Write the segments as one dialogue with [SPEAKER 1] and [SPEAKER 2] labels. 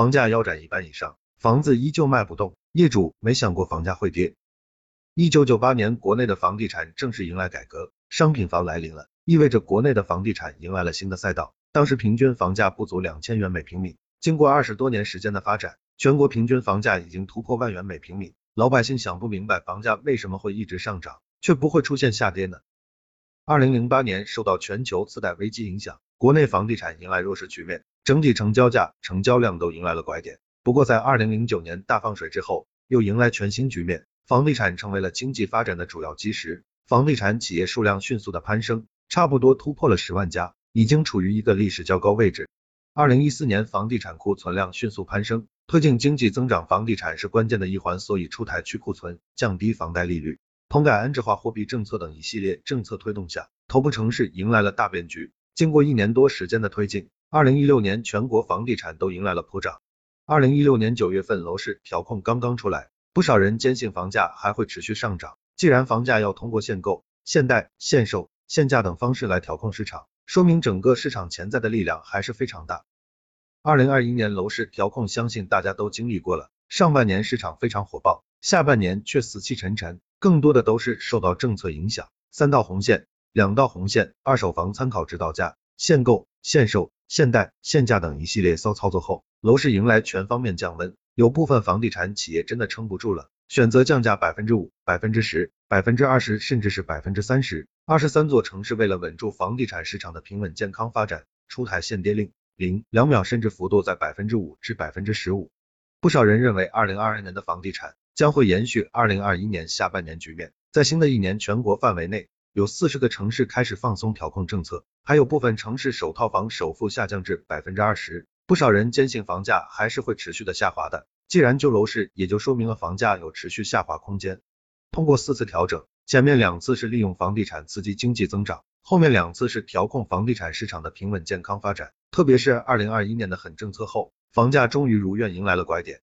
[SPEAKER 1] 房价腰斩一半以上，房子依旧卖不动，业主没想过房价会跌。一九九八年，国内的房地产正式迎来改革，商品房来临了，意味着国内的房地产迎来了新的赛道。当时平均房价不足两千元每平米，经过二十多年时间的发展，全国平均房价已经突破万元每平米。老百姓想不明白房价为什么会一直上涨，却不会出现下跌呢？二零零八年，受到全球次贷危机影响，国内房地产迎来弱势局面，整体成交价、成交量都迎来了拐点。不过在二零零九年大放水之后，又迎来全新局面。房地产成为了经济发展的主要基石，房地产企业数量迅速的攀升，差不多突破了十万家，已经处于一个历史较高位置。二零一四年，房地产库存量迅速攀升，推进经济增长，房地产是关键的一环，所以出台去库存、降低房贷利率、棚改安置化货币政策等一系列政策推动下，头部城市迎来了大变局。经过一年多时间的推进，二零一六年全国房地产都迎来了普涨。二零一六年九月份，楼市调控刚刚出来。不少人坚信房价还会持续上涨，既然房价要通过限购、限贷、限售、限价等方式来调控市场，说明整个市场潜在的力量还是非常大。二零二一年楼市调控，相信大家都经历过了，上半年市场非常火爆，下半年却死气沉沉，更多的都是受到政策影响，三道红线、两道红线、二手房参考指导价、限购、限售、限贷、限价等一系列骚操作后，楼市迎来全方面降温。有部分房地产企业真的撑不住了，选择降价百分之五、百分之十、百分之二十，甚至是百分之三十。二十三座城市为了稳住房地产市场的平稳健康发展，出台限跌令，零两秒甚至幅度在百分之五至百分之十五。不少人认为，二零二二年的房地产将会延续二零二一年下半年局面，在新的一年，全国范围内有四十个城市开始放松调控政策，还有部分城市首套房首付下降至百分之二十。不少人坚信房价还是会持续的下滑的。既然救楼市，也就说明了房价有持续下滑空间。通过四次调整，前面两次是利用房地产刺激经济增长，后面两次是调控房地产市场的平稳健康发展。特别是二零二一年的狠政策后，房价终于如愿迎来了拐点。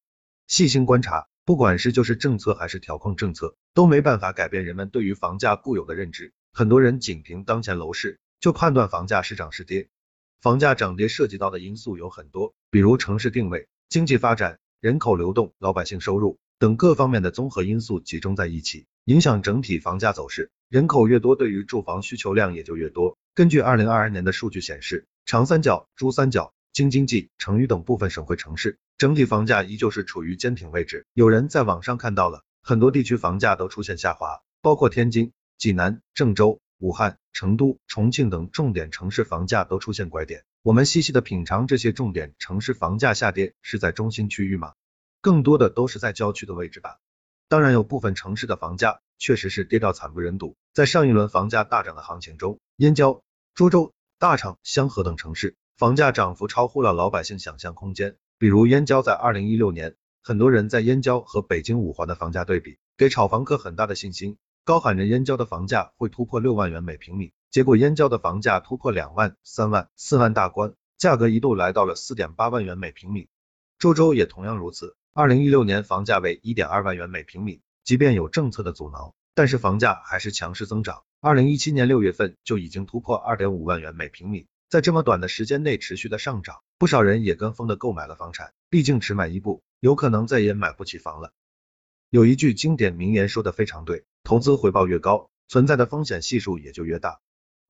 [SPEAKER 1] 细心观察，不管是就是政策还是调控政策，都没办法改变人们对于房价固有的认知。很多人仅凭当前楼市就判断房价是涨是跌。房价涨跌涉及到的因素有很多，比如城市定位、经济发展。人口流动、老百姓收入等各方面的综合因素集中在一起，影响整体房价走势。人口越多，对于住房需求量也就越多。根据二零二二年的数据显示，长三角、珠三角、京津冀、成渝等部分省会城市，整体房价依旧是处于坚挺位置。有人在网上看到了，很多地区房价都出现下滑，包括天津、济南、郑州、武汉、成都、重庆等重点城市房价都出现拐点。我们细细的品尝这些重点城市房价下跌，是在中心区域吗？更多的都是在郊区的位置吧。当然有部分城市的房价确实是跌到惨不忍睹。在上一轮房价大涨的行情中，燕郊、涿州、大厂、香河等城市房价涨幅超乎了老百姓想象空间。比如燕郊在二零一六年，很多人在燕郊和北京五环的房价对比，给炒房客很大的信心，高喊着燕郊的房价会突破六万元每平米。结果燕郊的房价突破两万、三万、四万大关，价格一度来到了四点八万元每平米。涿州也同样如此，二零一六年房价为一点二万元每平米，即便有政策的阻挠，但是房价还是强势增长。二零一七年六月份就已经突破二点五万元每平米，在这么短的时间内持续的上涨，不少人也跟风的购买了房产，毕竟只买一步，有可能再也买不起房了。有一句经典名言说的非常对，投资回报越高，存在的风险系数也就越大。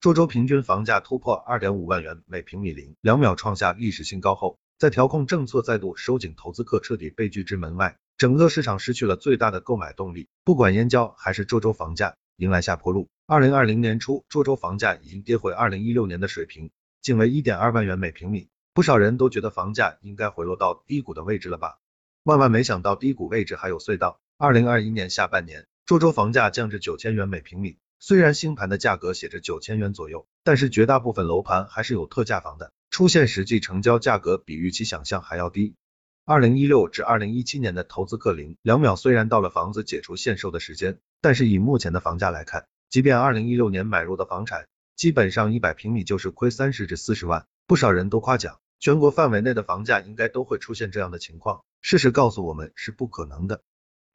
[SPEAKER 1] 涿州平均房价突破二点五万元每平米零两秒创下历史新高后，在调控政策再度收紧，投资客彻底被拒之门外，整个市场失去了最大的购买动力。不管燕郊还是涿州，房价迎来下坡路。二零二零年初，涿州房价已经跌回二零一六年的水平，仅为一点二万元每平米。不少人都觉得房价应该回落到低谷的位置了吧？万万没想到，低谷位置还有隧道。二零二一年下半年，涿州房价降至九千元每平米。虽然新盘的价格写着九千元左右，但是绝大部分楼盘还是有特价房的，出现实际成交价格比预期想象还要低。二零一六至二零一七年的投资客零两秒虽然到了房子解除限售的时间，但是以目前的房价来看，即便二零一六年买入的房产，基本上一百平米就是亏三十至四十万。不少人都夸奖，全国范围内的房价应该都会出现这样的情况，事实告诉我们是不可能的。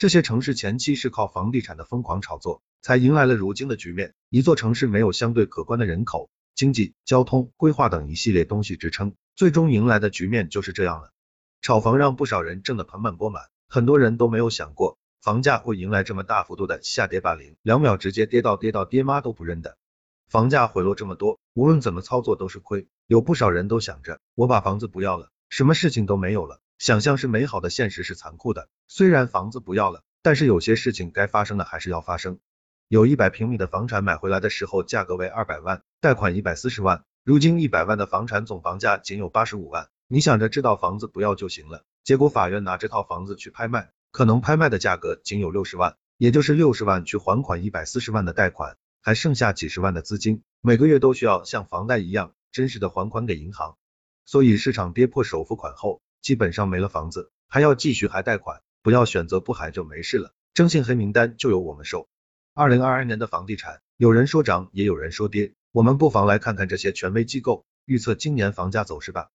[SPEAKER 1] 这些城市前期是靠房地产的疯狂炒作。才迎来了如今的局面。一座城市没有相对可观的人口、经济、交通规划等一系列东西支撑，最终迎来的局面就是这样了。炒房让不少人挣得盆满钵满，很多人都没有想过房价会迎来这么大幅度的下跌霸凌，两秒直接跌到跌到爹妈都不认的。房价回落这么多，无论怎么操作都是亏。有不少人都想着，我把房子不要了，什么事情都没有了。想象是美好的，现实是残酷的。虽然房子不要了，但是有些事情该发生的还是要发生。有一百平米的房产买回来的时候价格为二百万，贷款一百四十万，如今一百万的房产总房价仅有八十五万。你想着这套房子不要就行了，结果法院拿这套房子去拍卖，可能拍卖的价格仅有六十万，也就是六十万去还款一百四十万的贷款，还剩下几十万的资金，每个月都需要像房贷一样真实的还款给银行。所以市场跌破首付款后，基本上没了房子，还要继续还贷款，不要选择不还就没事了，征信黑名单就由我们收。二零二二年的房地产，有人说涨，也有人说跌，我们不妨来看看这些权威机构预测今年房价走势吧。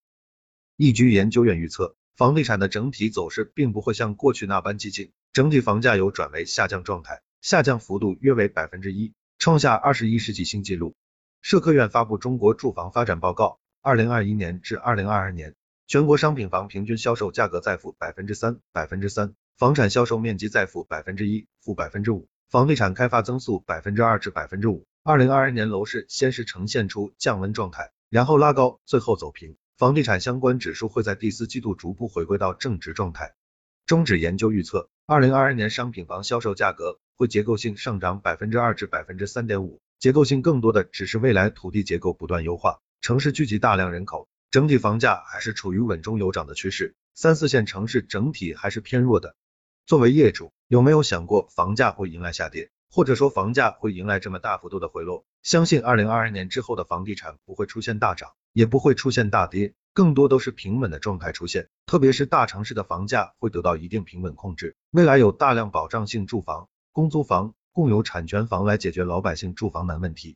[SPEAKER 1] 易居研究院预测，房地产的整体走势并不会像过去那般激进，整体房价有转为下降状态，下降幅度约为百分之一，创下二十一世纪新纪录。社科院发布《中国住房发展报告》，二零二一年至二零二二年，全国商品房平均销售价格在负百分之三，百分之三，房产销售面积在负百分之一，负百分之五。房地产开发增速百分之二至百分之五。二零二二年楼市先是呈现出降温状态，然后拉高，最后走平。房地产相关指数会在第四季度逐步回归到正值状态。中指研究预测，二零二二年商品房销售价格会结构性上涨百分之二至百分之三点五。结构性更多的只是未来土地结构不断优化，城市聚集大量人口，整体房价还是处于稳中有涨的趋势。三四线城市整体还是偏弱的。作为业主，有没有想过房价会迎来下跌，或者说房价会迎来这么大幅度的回落？相信二零二二年之后的房地产不会出现大涨，也不会出现大跌，更多都是平稳的状态出现。特别是大城市的房价会得到一定平稳控制，未来有大量保障性住房、公租房、共有产权房来解决老百姓住房难问题。